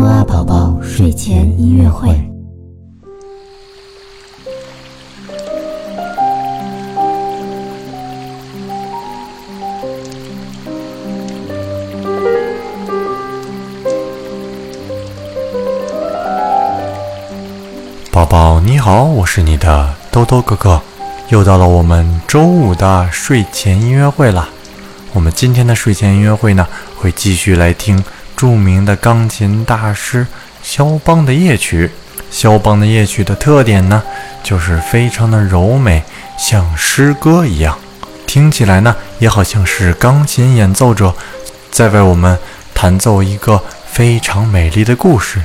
木阿宝宝睡前音乐会。宝宝你好，我是你的兜兜哥哥，又到了我们周五的睡前音乐会了。我们今天的睡前音乐会呢，会继续来听著名的钢琴大师肖邦的夜曲。肖邦的夜曲的特点呢，就是非常的柔美，像诗歌一样，听起来呢，也好像是钢琴演奏者在为我们弹奏一个非常美丽的故事。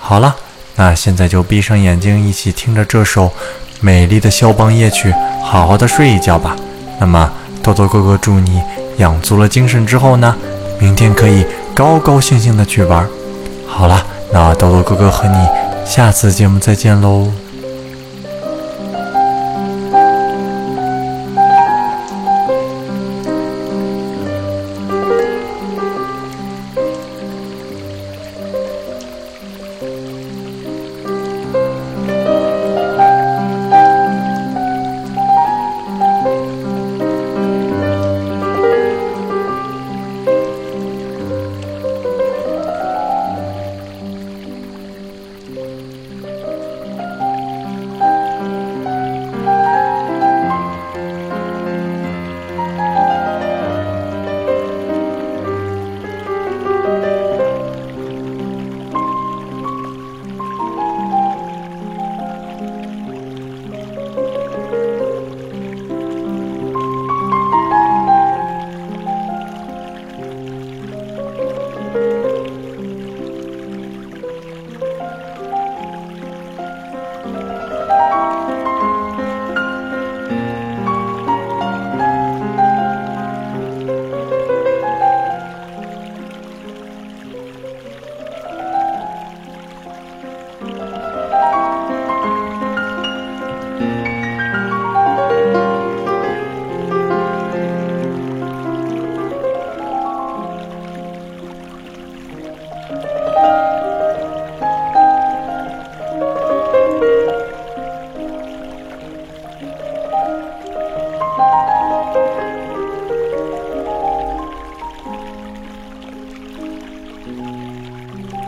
好了。那现在就闭上眼睛，一起听着这首美丽的肖邦夜曲，好好的睡一觉吧。那么，豆豆哥哥祝你养足了精神之后呢，明天可以高高兴兴的去玩。好了，那豆豆哥哥和你下次节目再见喽。うん。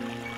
Bye.